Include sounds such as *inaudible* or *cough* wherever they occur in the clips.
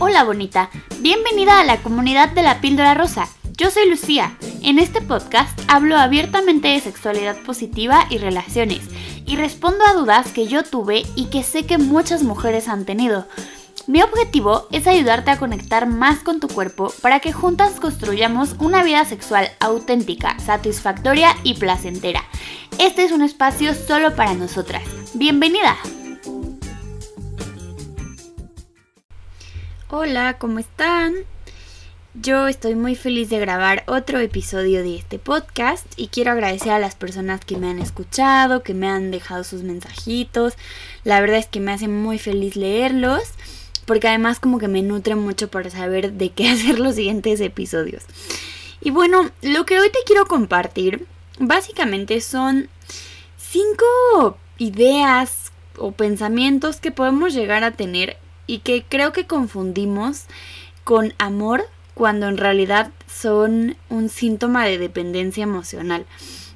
Hola bonita, bienvenida a la comunidad de la píldora rosa. Yo soy Lucía. En este podcast hablo abiertamente de sexualidad positiva y relaciones y respondo a dudas que yo tuve y que sé que muchas mujeres han tenido. Mi objetivo es ayudarte a conectar más con tu cuerpo para que juntas construyamos una vida sexual auténtica, satisfactoria y placentera. Este es un espacio solo para nosotras. Bienvenida. Hola, ¿cómo están? Yo estoy muy feliz de grabar otro episodio de este podcast y quiero agradecer a las personas que me han escuchado, que me han dejado sus mensajitos. La verdad es que me hace muy feliz leerlos porque además como que me nutre mucho para saber de qué *laughs* hacer los siguientes episodios. Y bueno, lo que hoy te quiero compartir básicamente son cinco ideas o pensamientos que podemos llegar a tener y que creo que confundimos con amor cuando en realidad son un síntoma de dependencia emocional.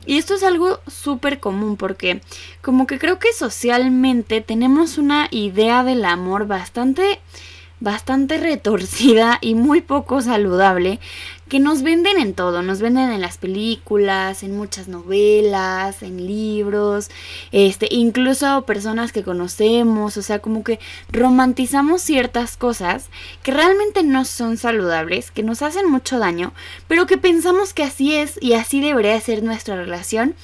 Y esto es algo súper común porque como que creo que socialmente tenemos una idea del amor bastante bastante retorcida y muy poco saludable que nos venden en todo, nos venden en las películas, en muchas novelas, en libros, este, incluso personas que conocemos, o sea, como que romantizamos ciertas cosas que realmente no son saludables, que nos hacen mucho daño, pero que pensamos que así es y así debería ser nuestra relación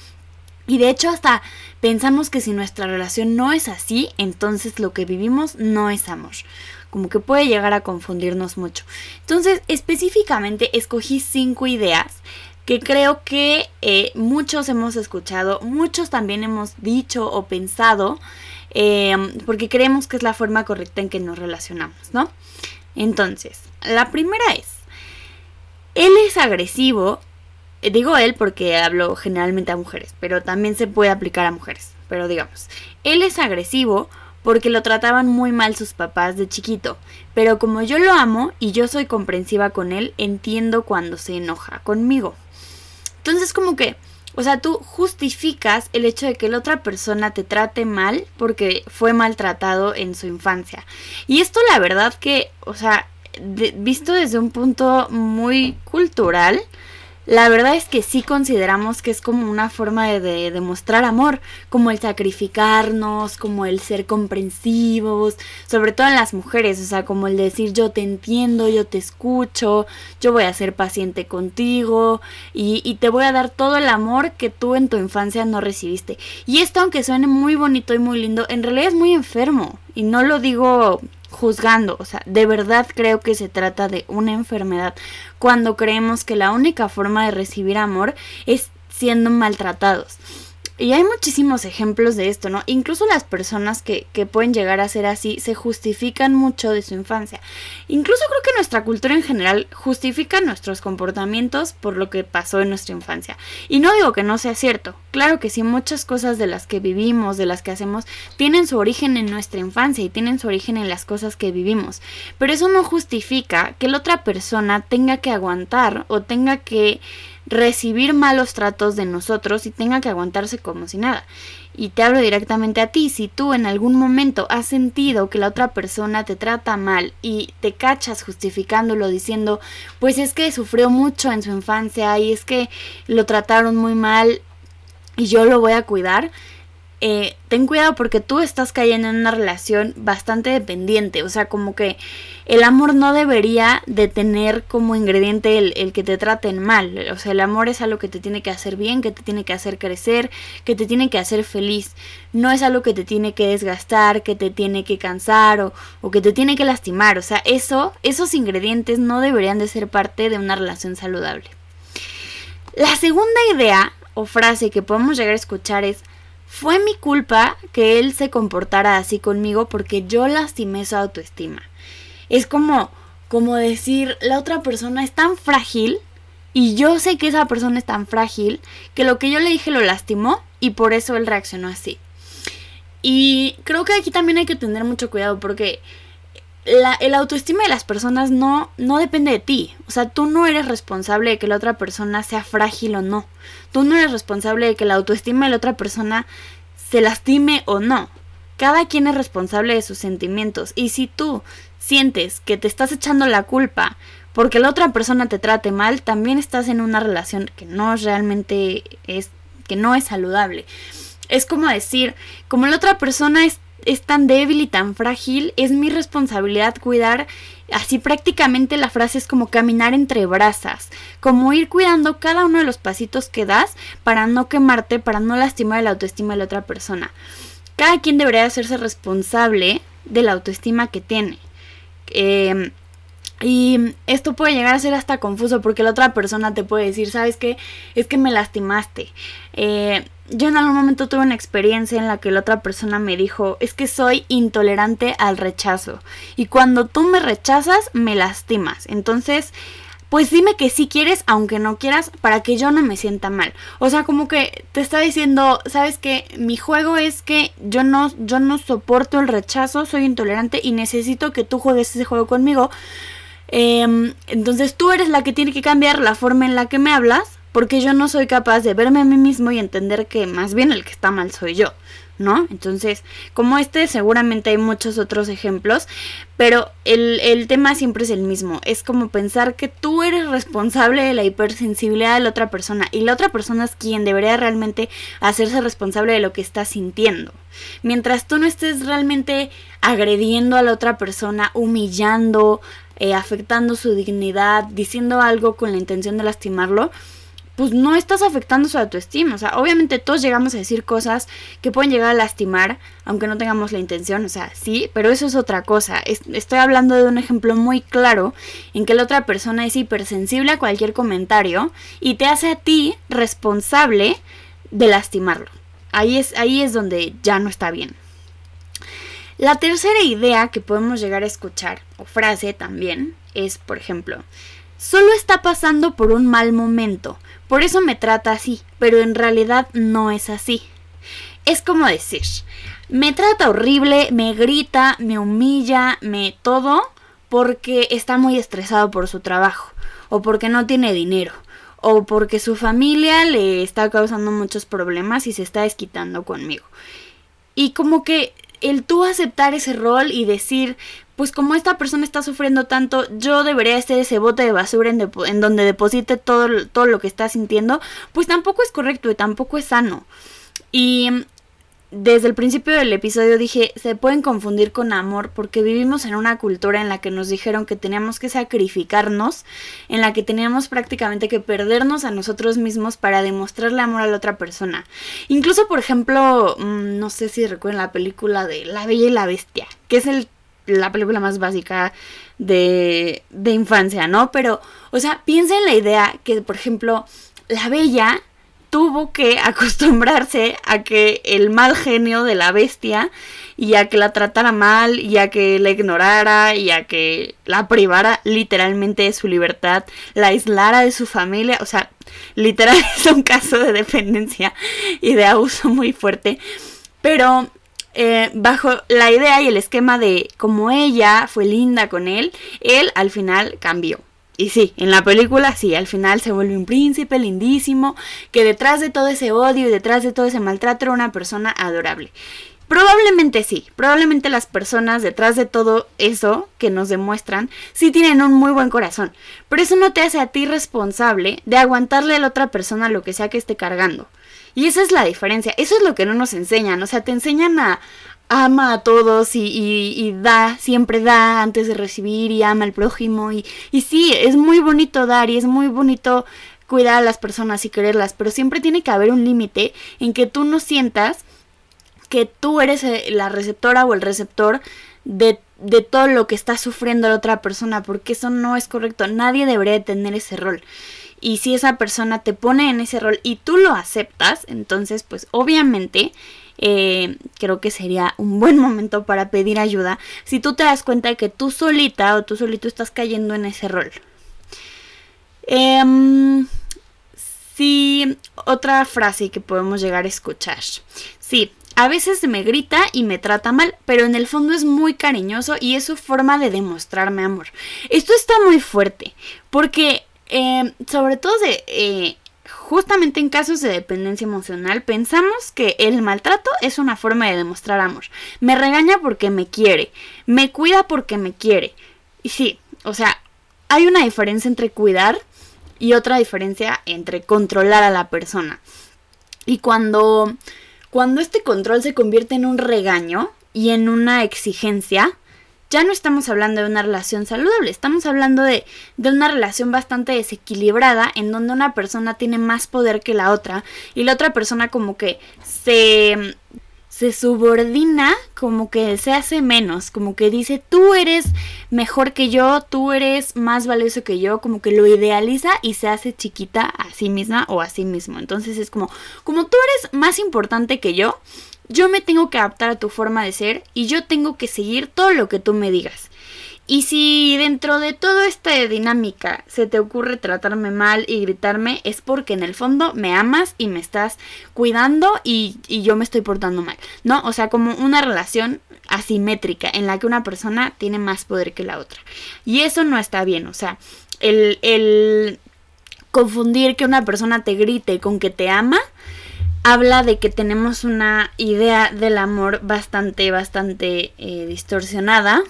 y de hecho hasta pensamos que si nuestra relación no es así, entonces lo que vivimos no es amor como que puede llegar a confundirnos mucho. Entonces, específicamente escogí cinco ideas que creo que eh, muchos hemos escuchado, muchos también hemos dicho o pensado, em, porque creemos que es la forma correcta en que nos relacionamos, ¿no? Entonces, la primera es, él es agresivo, digo él porque hablo generalmente a mujeres, pero también se puede aplicar a mujeres, pero digamos, él es agresivo porque lo trataban muy mal sus papás de chiquito, pero como yo lo amo y yo soy comprensiva con él, entiendo cuando se enoja conmigo. Entonces como que, o sea, tú justificas el hecho de que la otra persona te trate mal porque fue maltratado en su infancia. Y esto la verdad que, o sea, visto desde un punto muy cultural, la verdad es que sí consideramos que es como una forma de, demostrar amor, como el sacrificarnos, como el ser comprensivos, sobre todo en las mujeres, o sea, como el decir yo te entiendo, yo te escucho, yo voy a ser paciente contigo y, y te voy a dar todo el amor que tú en tu infancia no recibiste. Y esto, aunque suene muy bonito y muy lindo, en realidad es muy enfermo. Y no lo digo juzgando, o sea, de verdad creo que se trata de una enfermedad cuando creemos que la única forma de recibir amor es siendo maltratados. Y hay muchísimos ejemplos de esto, ¿no? Incluso las personas que, que, pueden llegar a ser así se justifican mucho de su infancia. Incluso creo que nuestra cultura en general justifica nuestros comportamientos por lo que pasó en nuestra infancia. Y no digo que no sea cierto. Claro que sí, muchas cosas de las que vivimos, de las que hacemos, tienen su origen en nuestra infancia y tienen su origen en las cosas que vivimos. Pero eso no justifica que la otra persona tenga que aguantar o tenga que recibir malos tratos de nosotros y tenga que aguantarse como si nada. Y te hablo directamente a ti, si tú en algún momento has sentido que la otra persona te trata mal y te cachas justificándolo diciendo, pues es que sufrió mucho en su infancia y es que lo trataron muy mal y yo lo voy a cuidar, eh, ten cuidado porque tú estás cayendo en una relación bastante dependiente, o sea, como que el amor no debería de tener como ingrediente el, que te traten mal, o sea, el amor es algo que te tiene que hacer bien, que te tiene que hacer crecer, que te tiene que hacer feliz, no es algo que te tiene que desgastar, que te tiene que cansar o, o que te tiene que lastimar, o sea, eso, esos ingredientes no deberían de ser parte de una relación saludable. La segunda idea o frase que podemos llegar a escuchar es fue mi culpa que él se comportara así conmigo porque yo lastimé su autoestima. Es como, como decir, la otra persona es tan frágil y yo sé que esa persona es tan frágil que lo que yo le dije lo lastimó y por eso él reaccionó así. Y creo que aquí también hay que tener mucho cuidado porque la, el autoestima de las personas no, no depende de ti. O sea, tú no eres responsable de que la otra persona sea frágil o no. Tú no eres responsable de que la autoestima de la otra persona se lastime o no. cada quien es responsable de sus sentimientos y si tú sientes que te estás echando la culpa porque la otra persona te trate mal, también estás en una relación que no realmente es que no es saludable. Es como decir, como la otra persona es, es tan débil y tan frágil, es mi responsabilidad cuidar Así prácticamente la frase es como caminar entre brasas, como ir cuidando cada uno de los pasitos que das para no quemarte, para no lastimar la autoestima de la otra persona. Cada quien debería hacerse responsable de la autoestima que tiene. Eh, y esto puede llegar a ser hasta confuso porque la otra persona te puede decir, ¿sabes qué? Es que me lastimaste. Eh, yo en algún momento tuve una experiencia en la que la otra persona me dijo, es que soy intolerante al rechazo. Y cuando tú me rechazas, me lastimas. Entonces, pues dime que sí quieres, aunque no quieras, para que yo no me sienta mal. O sea, como que te está diciendo, sabes que mi juego es que yo no, yo no soporto el rechazo, soy intolerante y necesito que tú juegues ese juego conmigo Em, entonces tú eres la que tiene que cambiar la forma en la que me hablas, porque yo no soy capaz de verme a mí mismo y entender que más bien el que está mal soy yo, ¿no? Entonces, como este, seguramente hay muchos otros ejemplos, pero el, el tema siempre es el mismo. Es como pensar que tú eres responsable de la hipersensibilidad de la otra persona y la otra persona es quien debería realmente hacerse responsable de lo que está sintiendo. Mientras tú no estés realmente agrediendo a la otra persona, humillando, eh, afectando su dignidad, diciendo algo con la intención de lastimarlo, pues no estás afectando su autoestima. O sea, obviamente todos llegamos a decir cosas que pueden llegar a lastimar, aunque no tengamos la intención. O sea, sí, pero eso es otra cosa. estoy hablando de un ejemplo muy claro en que la otra persona es hipersensible a cualquier comentario y te hace a ti responsable de lastimarlo. Ahí es, ahí es donde ya no está bien. La tercera idea que podemos llegar a escuchar, o frase también, es, por ejemplo, solo está pasando por un mal momento, por eso me trata así, pero en realidad no es así. Es como decir, me trata horrible, me grita, me humilla, me todo, porque está muy estresado por su trabajo, o porque no tiene dinero, o porque su familia le está causando muchos problemas y se está desquitando conmigo. Y como que el tú aceptar ese rol y decir, pues como esta persona está sufriendo tanto, yo debería ser ese bote de basura en, en, donde deposite todo, todo lo que está sintiendo, pues tampoco es correcto y tampoco es sano. Y desde el principio del episodio dije, se pueden confundir con amor porque vivimos en una cultura en la que nos dijeron que teníamos que sacrificarnos, en la que teníamos prácticamente que perdernos a nosotros mismos para demostrarle amor a la otra persona. Incluso, por ejemplo, mm, no sé si recuerdan la película de La Bella y la Bestia, que es el, la película más básica de, de infancia, ¿no? Pero, o sea, piensa en la idea que, por ejemplo, la Bella tuvo que *laughs* acostumbrarse a que el mal genio de la bestia y a que la tratara mal y a que la ignorara y a que la privara literalmente de su libertad, la aislara de su familia, o sea, literal *laughs* es un caso de dependencia y de abuso muy fuerte, pero eh, bajo la idea y el esquema de como ella fue linda con él, él al final cambió. Y sí, en la película sí, al final se vuelve un príncipe lindísimo, que detrás de todo ese odio y detrás de todo ese maltrato era una persona adorable. Probablemente sí, probablemente las personas detrás de todo eso que nos demuestran sí tienen un muy buen corazón, pero eso no te hace a ti responsable de aguantarle a la otra persona lo que sea que esté cargando. Y esa es la diferencia, eso es lo que no nos enseñan, o sea, te enseñan a, ama a todos y, da, siempre da antes de recibir y ama al prójimo. Y, y sí, es muy bonito dar y es muy bonito cuidar a las personas y quererlas, pero siempre tiene que haber un límite en que tú no sientas que tú eres eh, la receptora o el receptor de, de, todo lo que está sufriendo la otra persona, porque eso no es correcto. Nadie debería tener ese rol. Y si esa persona te pone en ese rol y tú lo aceptas, entonces pues obviamente eh, creo que sería un buen momento para pedir ayuda si tú te das cuenta de que tú solita o tú solito estás cayendo en ese rol. Eh, sí, otra frase que podemos llegar a escuchar. Sí, a veces me grita y me trata mal, pero en el fondo es muy cariñoso y es su forma de demostrarme amor. Esto está muy fuerte, porque eh, sobre todo de, eh, justamente en casos de dependencia emocional pensamos que el maltrato es una forma de demostrar amor. Me regaña porque me quiere, me cuida porque me quiere. Y sí, o sea, hay una diferencia entre cuidar y otra diferencia entre controlar a la persona. Y cuando cuando este control se convierte en un regaño y en una exigencia, ya no estamos hablando de una relación saludable, estamos hablando de, de, una relación bastante desequilibrada en donde una persona tiene más poder que la otra y la otra persona como que se se subordina, como que se hace menos, como que dice, tú eres mejor que yo, tú eres más valioso que yo, como que lo idealiza y se hace chiquita a sí misma o a sí mismo. Entonces es como, como tú eres más importante que yo, yo me tengo que adaptar a tu forma de ser y yo tengo que seguir todo lo que tú me digas. Y si dentro de toda esta dinámica se te ocurre tratarme mal y gritarme, es porque en el fondo me amas y me estás cuidando y, yo me estoy portando mal, ¿no? O sea, como una relación asimétrica en la que una persona tiene más poder que la otra. Y eso no está bien, o sea, el, el confundir que una persona te grite con que te ama habla de que tenemos una idea del amor bastante, bastante eh, distorsionada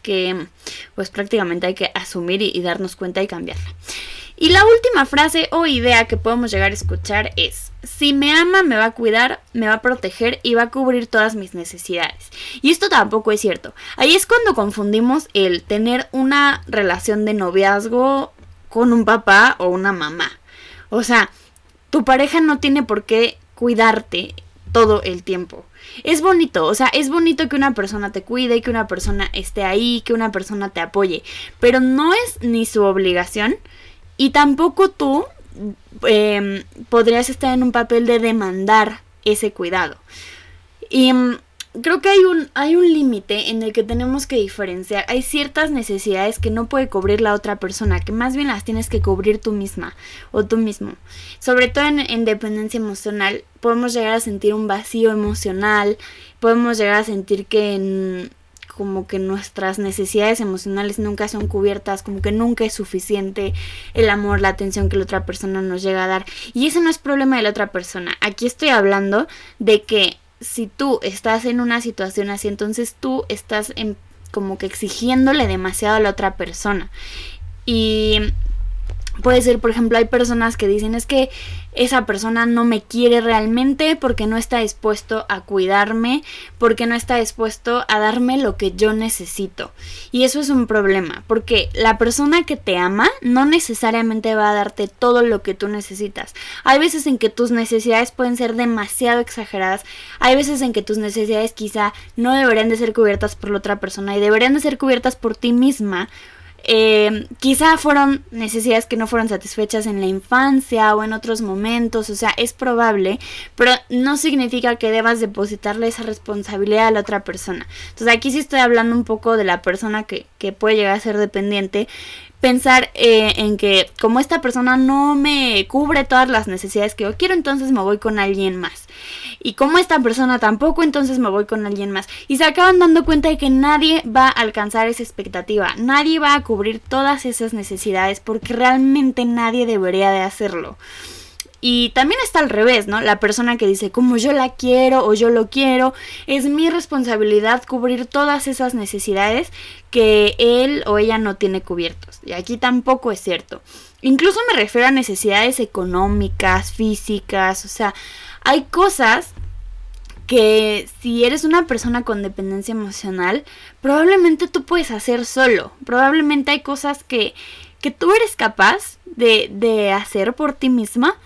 que pues prácticamente hay que asumir y, darnos cuenta y cambiarla. Y la última frase o idea que podemos llegar a escuchar es, si me ama me va a cuidar, me va a proteger y va a cubrir todas mis necesidades. Y esto tampoco es cierto. Ahí es cuando confundimos el tener una relación de noviazgo con un papá o una mamá. O sea, tu pareja no tiene por qué cuidarte todo el tiempo. Es bonito, o sea, es bonito que una persona te cuide, que una persona esté ahí, que una persona te apoye, pero no es ni su obligación y tampoco tú em, podrías estar en un papel de demandar ese cuidado. Y em, creo que hay un, hay un límite en el que tenemos que diferenciar. Hay ciertas necesidades que no puede cubrir la otra persona, que más bien las tienes que cubrir tú misma o tú mismo. Sobre todo en, dependencia emocional, podemos llegar a sentir un vacío emocional, podemos llegar a sentir que como que nuestras necesidades emocionales nunca son cubiertas, como que nunca es suficiente el amor, la atención que la otra persona nos llega a dar. Y ese no es problema de la otra persona. Aquí estoy hablando de que si tú estás en una situación así, entonces tú estás en, como que exigiéndole demasiado a la otra persona. Y Puede ser, por ejemplo, hay personas que dicen es que esa persona no me quiere realmente porque no está dispuesto a cuidarme, porque no está dispuesto a darme lo que yo necesito. Y eso es un problema, porque la persona que te ama no necesariamente va a darte todo lo que tú necesitas. Hay veces en que tus necesidades pueden ser demasiado exageradas, hay veces en que tus necesidades quizá no deberían de ser cubiertas por la otra persona y deberían de ser cubiertas por ti misma eh, quizá fueron necesidades que no fueron satisfechas en la infancia o en otros momentos, o sea, es probable, pero no significa que debas depositarle esa responsabilidad a la otra persona. Entonces aquí sí estoy hablando un poco de la persona que, que puede llegar a ser dependiente, pensar eh, en que como esta persona no me cubre todas las necesidades que yo quiero, entonces me voy con alguien más. Y como esta persona tampoco, entonces me voy con alguien más. Y se acaban dando cuenta de que nadie va a alcanzar esa expectativa, nadie va a cubrir todas esas necesidades porque realmente nadie debería de hacerlo. Y también está al revés, ¿no? La persona que dice, como yo la quiero o yo lo quiero, es mi responsabilidad cubrir todas esas necesidades que él o ella no tiene cubiertos. Y aquí tampoco es cierto. Incluso me refiero a necesidades económicas, físicas, o sea, hay cosas que si eres una persona con dependencia emocional, probablemente tú puedes hacer solo. Probablemente hay cosas que, que tú eres capaz de, de hacer por ti misma,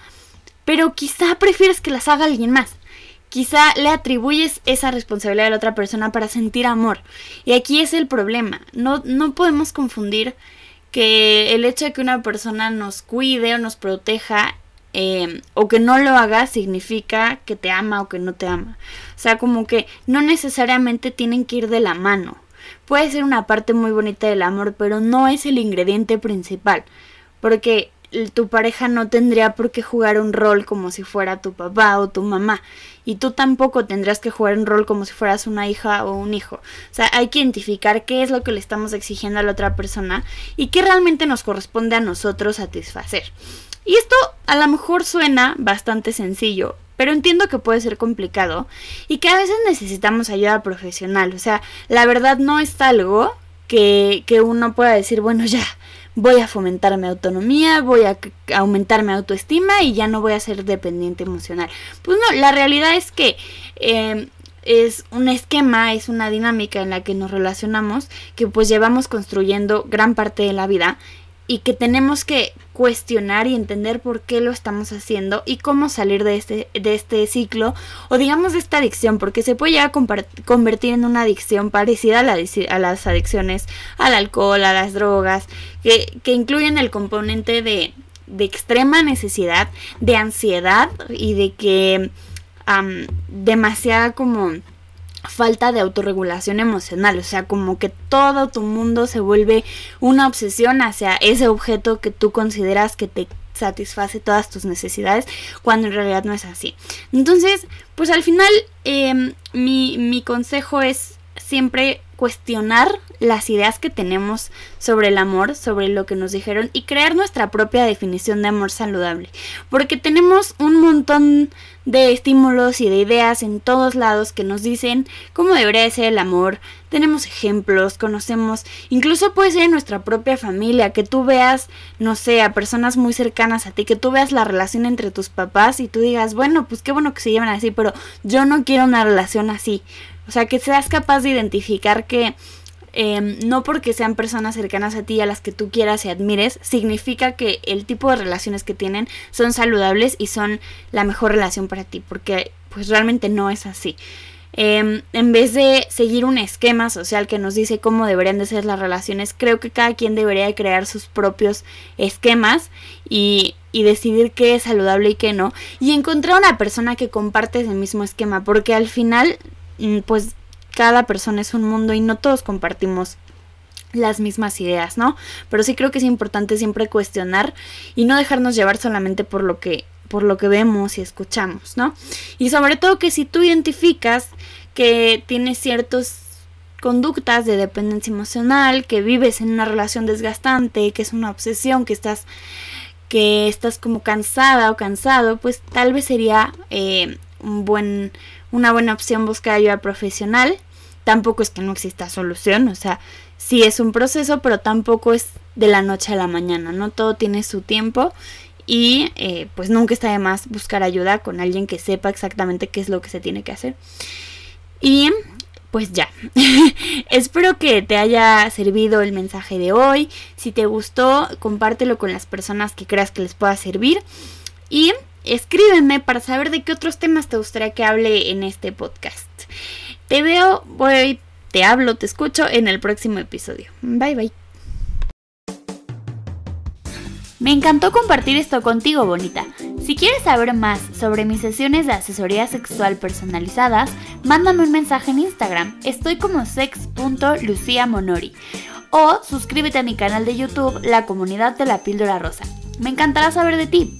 pero quizá prefieres que las haga alguien más. Quizá le atribuyes esa responsabilidad a la otra persona para sentir amor. Y aquí es el problema. No, no podemos confundir que el hecho de que una persona nos cuide o nos proteja eh, o que no lo haga significa que te ama o que no te ama. O sea, como que no necesariamente tienen que ir de la mano. Puede ser una parte muy bonita del amor, pero no es el ingrediente principal. Porque tu pareja no tendría por qué jugar un rol como si fuera tu papá o tu mamá. Y tú tampoco tendrás que jugar un rol como si fueras una hija o un hijo. O sea, hay que identificar qué es lo que le estamos exigiendo a la otra persona y qué realmente nos corresponde a nosotros satisfacer. Y esto a lo mejor suena bastante sencillo, pero entiendo que puede ser complicado y que a veces necesitamos ayuda profesional. O sea, la verdad no es algo que, que uno pueda decir, bueno, ya, voy a fomentar mi autonomía, voy a aumentar mi autoestima y ya no voy a ser dependiente emocional. Pues no, la realidad es que em, es un esquema, es una dinámica en la que nos relacionamos, que pues llevamos construyendo gran parte de la vida y que tenemos que cuestionar y entender por qué lo estamos haciendo y cómo salir de este, de este ciclo o digamos de esta adicción, porque se puede llegar a convertir en una adicción parecida a, la, las adicciones al alcohol, a las drogas, que, que incluyen el componente de, de, extrema necesidad, de ansiedad y de que demasiada como falta de autorregulación emocional, o sea, como que todo tu mundo se vuelve una obsesión hacia ese objeto que tú consideras que te satisface todas tus necesidades, cuando en realidad no es así. Entonces, pues al final em, mi, mi consejo es siempre cuestionar las ideas que tenemos sobre el amor, sobre lo que nos dijeron y crear nuestra propia definición de amor saludable. Porque tenemos un montón de estímulos y de ideas en todos lados que nos dicen cómo debería ser el amor. Tenemos ejemplos, conocemos, incluso puede ser en nuestra propia familia, que tú veas, no sé, a personas muy cercanas a ti, que tú veas la relación entre tus papás y tú digas, bueno, pues qué bueno que se llevan así, pero yo no quiero una relación así. O sea, que seas capaz de identificar que em, no porque sean personas cercanas a ti a las que tú quieras y admires, significa que el tipo de relaciones que tienen son saludables y son la mejor relación para ti, porque pues realmente no es así. Em, en vez de seguir un esquema social que nos dice cómo deberían de ser las relaciones, creo que cada quien debería crear sus propios esquemas y, y decidir qué es saludable y qué no. Y encontrar una persona que comparte ese mismo esquema, porque al final pues cada persona es un mundo y no todos compartimos las mismas ideas, ¿no? Pero sí creo que es importante siempre cuestionar y no dejarnos llevar solamente por lo que por lo que vemos y escuchamos, ¿no? Y sobre todo que si tú identificas que tienes ciertas conductas de dependencia emocional, que vives en una relación desgastante, que es una obsesión, que estás que estás como cansada o cansado, pues tal vez sería eh, un buen una buena opción buscar ayuda profesional. Tampoco es que no exista solución, o sea, sí es un proceso, pero tampoco es de la noche a la mañana, ¿no? Todo tiene su tiempo y eh, pues nunca está de más buscar ayuda con alguien que sepa exactamente qué es lo que se tiene que hacer. Y pues ya, *laughs* espero que te haya servido el mensaje de hoy. Si te gustó, compártelo con las personas que creas que les pueda servir. Y escríbeme para saber de qué otros temas te gustaría que hable en este podcast. Te veo, voy, te hablo, te escucho en el próximo episodio. Bye bye. Me encantó compartir esto contigo, bonita. Si quieres saber más sobre mis sesiones de asesoría sexual personalizadas, mándame un mensaje en Instagram. Estoy como sex.luciamonori. O suscríbete a mi canal de YouTube, La Comunidad de la Píldora Rosa. Me encantará saber de ti.